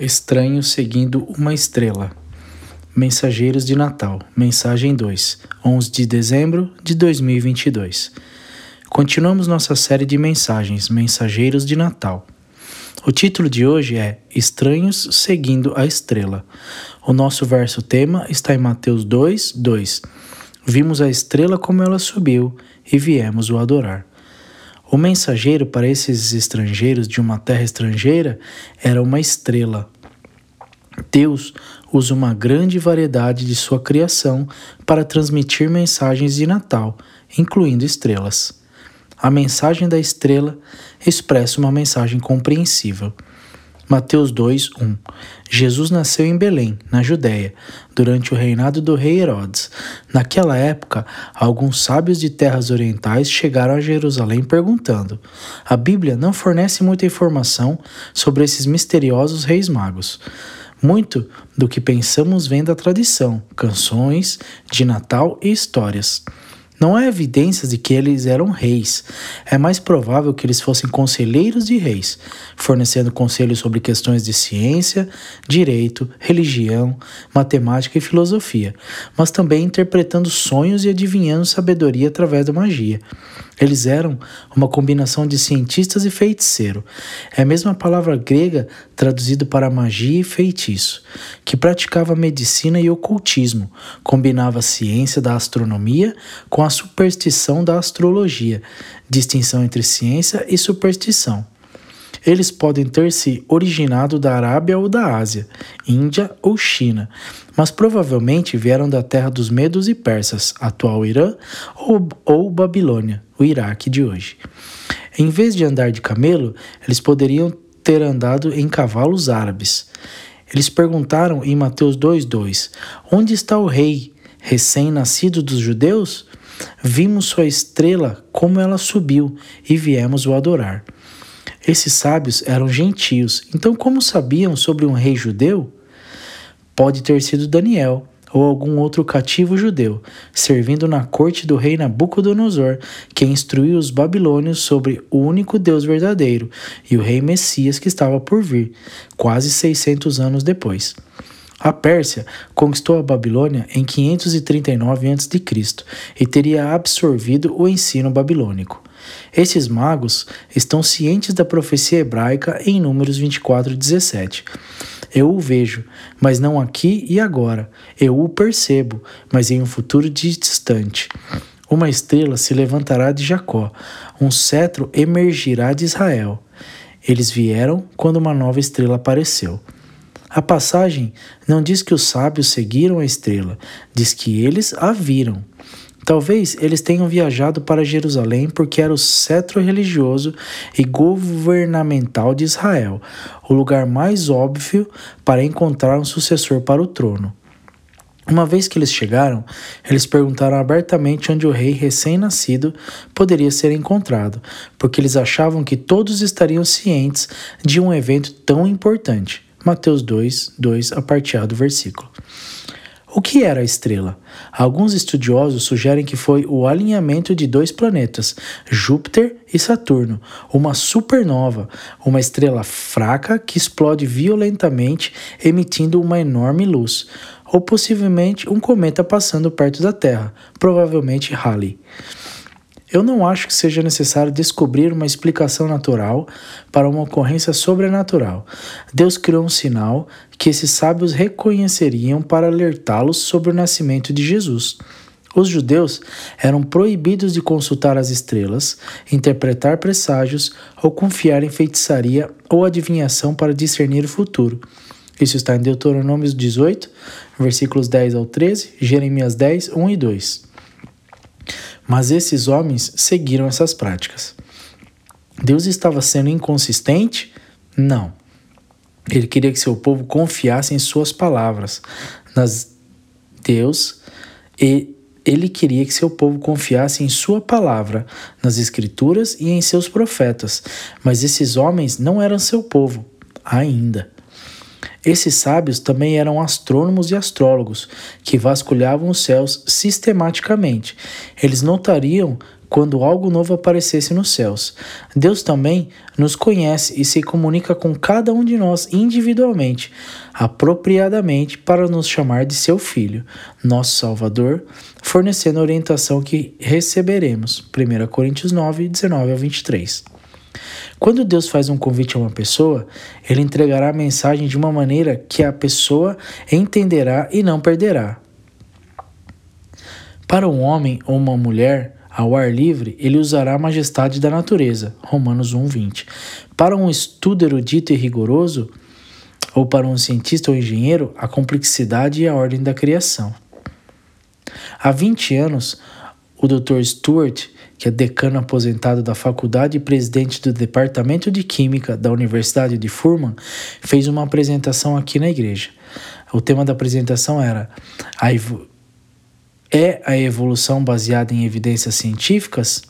Estranho seguindo uma estrela. Mensageiros de Natal, mensagem 2, 11 de dezembro de 2022. Continuamos nossa série de mensagens, Mensageiros de Natal. O título de hoje é Estranhos seguindo a estrela. O nosso verso tema está em Mateus 2, 2. Vimos a estrela como ela subiu e viemos o adorar. O mensageiro para esses estrangeiros de uma terra estrangeira era uma estrela. Deus usa uma grande variedade de sua criação para transmitir mensagens de Natal, incluindo estrelas. A mensagem da estrela expressa uma mensagem compreensível. Mateus 2, 1 Jesus nasceu em Belém, na Judéia, durante o reinado do rei Herodes. Naquela época, alguns sábios de terras orientais chegaram a Jerusalém perguntando: A Bíblia não fornece muita informação sobre esses misteriosos reis magos. Muito do que pensamos vem da tradição, canções de Natal e histórias. Não há evidências de que eles eram reis. É mais provável que eles fossem conselheiros de reis, fornecendo conselhos sobre questões de ciência, direito, religião, matemática e filosofia, mas também interpretando sonhos e adivinhando sabedoria através da magia. Eles eram uma combinação de cientistas e feiticeiro. É a mesma palavra grega traduzida para magia e feitiço, que praticava medicina e ocultismo, combinava a ciência da astronomia com a superstição da astrologia, distinção entre ciência e superstição. Eles podem ter se originado da Arábia ou da Ásia, Índia ou China, mas provavelmente vieram da terra dos Medos e Persas, atual Irã, ou, ou Babilônia, o Iraque de hoje. Em vez de andar de camelo, eles poderiam ter andado em cavalos árabes. Eles perguntaram em Mateus 2,2: Onde está o rei, recém-nascido dos judeus? Vimos sua estrela, como ela subiu, e viemos o adorar. Esses sábios eram gentios, então, como sabiam sobre um rei judeu? Pode ter sido Daniel ou algum outro cativo judeu, servindo na corte do rei Nabucodonosor, que instruiu os babilônios sobre o único Deus verdadeiro e o rei Messias que estava por vir, quase 600 anos depois. A Pérsia conquistou a Babilônia em 539 a.C. e teria absorvido o ensino babilônico. Esses magos estão cientes da profecia hebraica em Números 24, 17. Eu o vejo, mas não aqui e agora. Eu o percebo, mas em um futuro distante. Uma estrela se levantará de Jacó, um cetro emergirá de Israel. Eles vieram quando uma nova estrela apareceu. A passagem não diz que os sábios seguiram a estrela, diz que eles a viram. Talvez eles tenham viajado para Jerusalém porque era o cetro religioso e governamental de Israel, o lugar mais óbvio para encontrar um sucessor para o trono. Uma vez que eles chegaram, eles perguntaram abertamente onde o rei recém-nascido poderia ser encontrado, porque eles achavam que todos estariam cientes de um evento tão importante. Mateus 2, 2, a partir do versículo. O que era a estrela? Alguns estudiosos sugerem que foi o alinhamento de dois planetas, Júpiter e Saturno, uma supernova, uma estrela fraca que explode violentamente, emitindo uma enorme luz, ou possivelmente um cometa passando perto da Terra, provavelmente Halley. Eu não acho que seja necessário descobrir uma explicação natural para uma ocorrência sobrenatural. Deus criou um sinal que esses sábios reconheceriam para alertá-los sobre o nascimento de Jesus. Os judeus eram proibidos de consultar as estrelas, interpretar presságios ou confiar em feitiçaria ou adivinhação para discernir o futuro. Isso está em Deuteronômio 18, versículos 10 ao 13, Jeremias 10, 1 e 2. Mas esses homens seguiram essas práticas. Deus estava sendo inconsistente? Não. Ele queria que seu povo confiasse em suas palavras, nas Deus, e ele queria que seu povo confiasse em sua palavra, nas escrituras e em seus profetas. Mas esses homens não eram seu povo ainda. Esses sábios também eram astrônomos e astrólogos, que vasculhavam os céus sistematicamente. Eles notariam quando algo novo aparecesse nos céus. Deus também nos conhece e se comunica com cada um de nós individualmente, apropriadamente, para nos chamar de seu Filho, nosso Salvador, fornecendo a orientação que receberemos. 1 Coríntios 9, 19 a 23. Quando Deus faz um convite a uma pessoa, ele entregará a mensagem de uma maneira que a pessoa entenderá e não perderá. Para um homem ou uma mulher, ao ar livre, ele usará a majestade da natureza. Romanos 1:20. Para um estudo erudito e rigoroso, ou para um cientista ou engenheiro, a complexidade e a ordem da criação. Há 20 anos, o Dr. Stuart que é decano aposentado da faculdade e presidente do Departamento de Química da Universidade de Furman, fez uma apresentação aqui na igreja. O tema da apresentação era a É a evolução baseada em evidências científicas?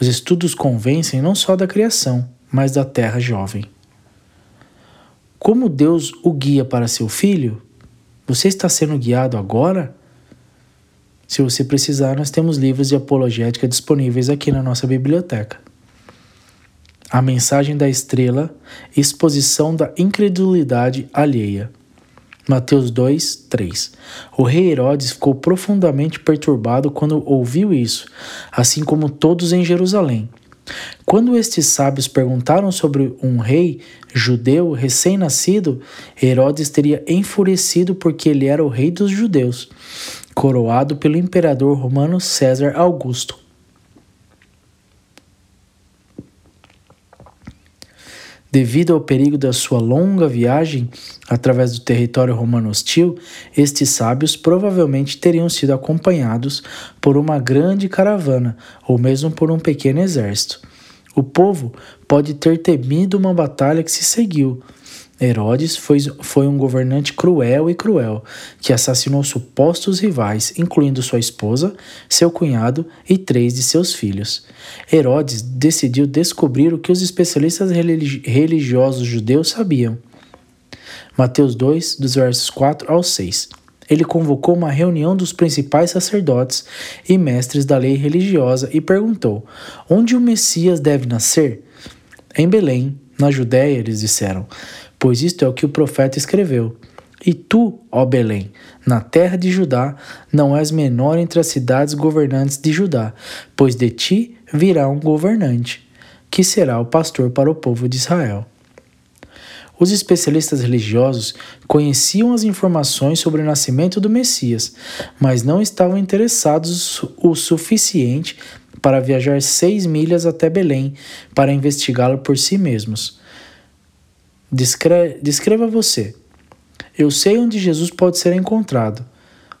Os estudos convencem não só da criação, mas da terra jovem. Como Deus o guia para seu filho? Você está sendo guiado agora? Se você precisar, nós temos livros de apologética disponíveis aqui na nossa biblioteca. A mensagem da estrela, exposição da incredulidade alheia. Mateus 2, 3. O rei Herodes ficou profundamente perturbado quando ouviu isso, assim como todos em Jerusalém. Quando estes sábios perguntaram sobre um rei judeu recém-nascido, Herodes teria enfurecido porque ele era o rei dos judeus coroado pelo imperador romano César Augusto. Devido ao perigo da sua longa viagem através do território romano hostil, estes sábios provavelmente teriam sido acompanhados por uma grande caravana ou mesmo por um pequeno exército. O povo pode ter temido uma batalha que se seguiu, Herodes foi, foi um governante cruel e cruel, que assassinou supostos rivais, incluindo sua esposa, seu cunhado e três de seus filhos. Herodes decidiu descobrir o que os especialistas religiosos judeus sabiam. Mateus 2, dos versos 4 ao 6. Ele convocou uma reunião dos principais sacerdotes e mestres da lei religiosa e perguntou: Onde o Messias deve nascer? Em Belém, na Judéia, eles disseram pois isto é o que o profeta escreveu. E tu, ó Belém, na terra de Judá, não és menor entre as cidades governantes de Judá, pois de ti virá um governante, que será o pastor para o povo de Israel. Os especialistas religiosos conheciam as informações sobre o nascimento do Messias, mas não estavam interessados o suficiente para viajar seis milhas até Belém para investigá-lo por si mesmos. Descre descreva você. Eu sei onde Jesus pode ser encontrado,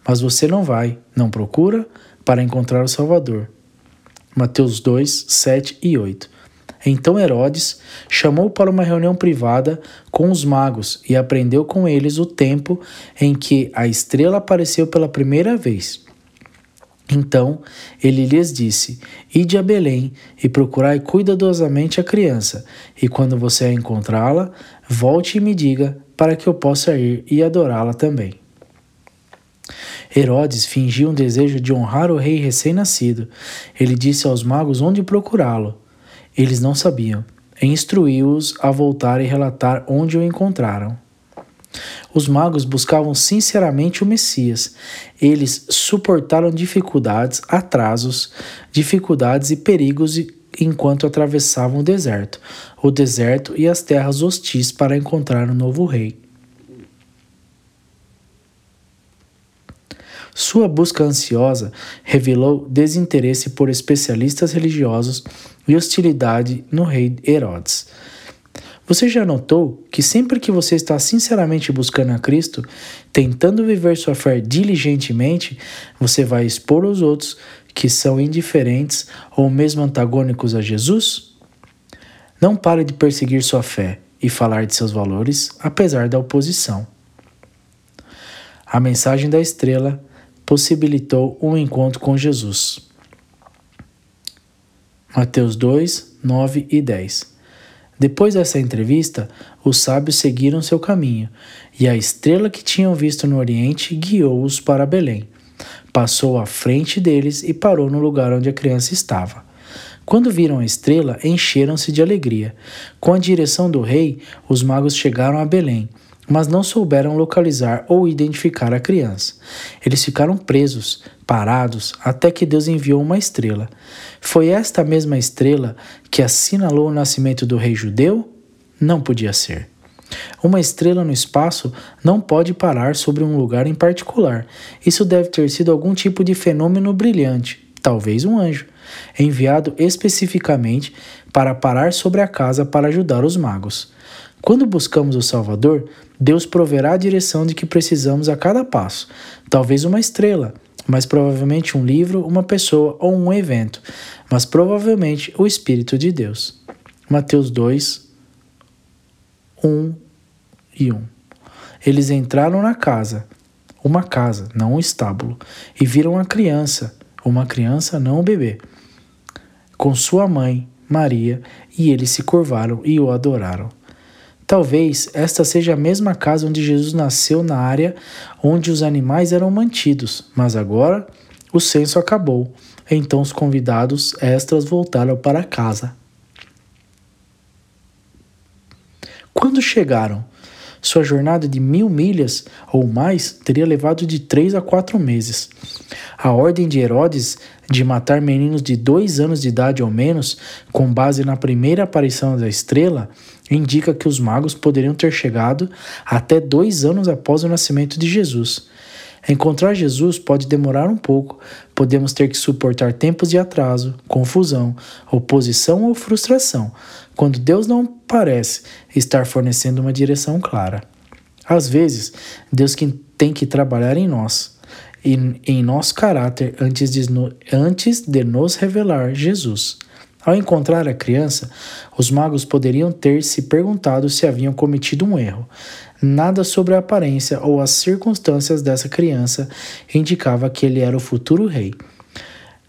mas você não vai, não procura para encontrar o Salvador. Mateus 2, 7 e 8. Então Herodes chamou para uma reunião privada com os magos e aprendeu com eles o tempo em que a estrela apareceu pela primeira vez. Então ele lhes disse: Ide a Belém e procurai cuidadosamente a criança, e quando você a encontrá-la, volte e me diga, para que eu possa ir e adorá-la também. Herodes fingia um desejo de honrar o rei recém-nascido. Ele disse aos magos onde procurá-lo. Eles não sabiam. Instruiu-os a voltar e relatar onde o encontraram. Os magos buscavam sinceramente o Messias. Eles suportaram dificuldades, atrasos, dificuldades e perigos enquanto atravessavam o deserto, o deserto e as terras hostis para encontrar o um novo rei. Sua busca ansiosa revelou desinteresse por especialistas religiosos e hostilidade no rei Herodes. Você já notou que sempre que você está sinceramente buscando a Cristo, tentando viver sua fé diligentemente, você vai expor os outros que são indiferentes ou mesmo antagônicos a Jesus? Não pare de perseguir sua fé e falar de seus valores, apesar da oposição. A mensagem da estrela possibilitou um encontro com Jesus. Mateus 2, 9 e 10. Depois dessa entrevista, os sábios seguiram seu caminho, e a estrela que tinham visto no Oriente guiou-os para Belém. passou à frente deles e parou no lugar onde a criança estava. Quando viram a estrela, encheram-se de alegria. Com a direção do rei, os magos chegaram a Belém, mas não souberam localizar ou identificar a criança. Eles ficaram presos, parados, até que Deus enviou uma estrela. Foi esta mesma estrela que assinalou o nascimento do rei judeu? Não podia ser. Uma estrela no espaço não pode parar sobre um lugar em particular. Isso deve ter sido algum tipo de fenômeno brilhante, talvez um anjo, enviado especificamente para parar sobre a casa para ajudar os magos. Quando buscamos o Salvador, Deus proverá a direção de que precisamos a cada passo. Talvez uma estrela, mas provavelmente um livro, uma pessoa ou um evento, mas provavelmente o Espírito de Deus. Mateus 2, 1 e 1. Eles entraram na casa, uma casa, não um estábulo, e viram a criança, uma criança, não um bebê, com sua mãe, Maria, e eles se curvaram e o adoraram. Talvez esta seja a mesma casa onde Jesus nasceu na área onde os animais eram mantidos, mas agora o censo acabou. Então os convidados extras voltaram para casa. Quando chegaram, sua jornada de mil milhas ou mais teria levado de três a quatro meses. A ordem de Herodes de matar meninos de dois anos de idade ou menos, com base na primeira aparição da estrela, indica que os magos poderiam ter chegado até dois anos após o nascimento de Jesus. Encontrar Jesus pode demorar um pouco, podemos ter que suportar tempos de atraso, confusão, oposição ou frustração, quando Deus não parece estar fornecendo uma direção clara. Às vezes, Deus tem que trabalhar em nós, em, em nosso caráter, antes de, antes de nos revelar Jesus. Ao encontrar a criança, os magos poderiam ter se perguntado se haviam cometido um erro. Nada sobre a aparência ou as circunstâncias dessa criança indicava que ele era o futuro rei.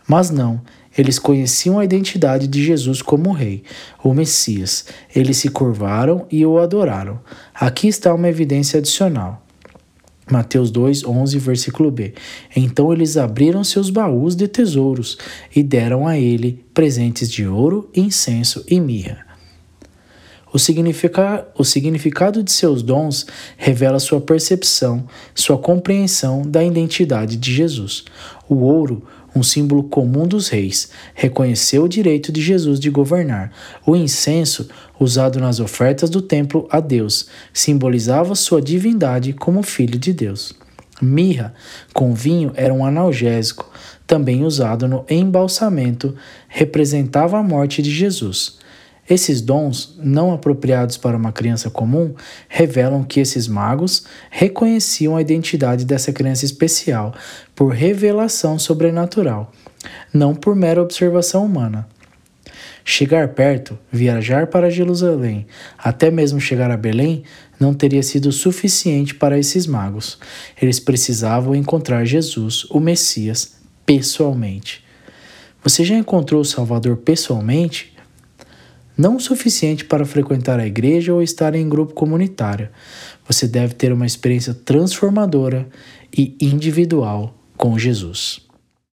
Mas não, eles conheciam a identidade de Jesus como rei, o Messias. Eles se curvaram e o adoraram. Aqui está uma evidência adicional. Mateus 2, 11, versículo B. Então eles abriram seus baús de tesouros e deram a ele presentes de ouro, incenso e mirra. O, significa, o significado de seus dons revela sua percepção, sua compreensão da identidade de Jesus. O ouro um símbolo comum dos reis, reconheceu o direito de Jesus de governar. O incenso, usado nas ofertas do templo a Deus, simbolizava sua divindade como filho de Deus. Mirra, com vinho, era um analgésico, também usado no embalsamento, representava a morte de Jesus. Esses dons, não apropriados para uma criança comum, revelam que esses magos reconheciam a identidade dessa criança especial por revelação sobrenatural, não por mera observação humana. Chegar perto, viajar para Jerusalém, até mesmo chegar a Belém, não teria sido suficiente para esses magos. Eles precisavam encontrar Jesus, o Messias, pessoalmente. Você já encontrou o Salvador pessoalmente? Não o suficiente para frequentar a igreja ou estar em grupo comunitário. Você deve ter uma experiência transformadora e individual com Jesus.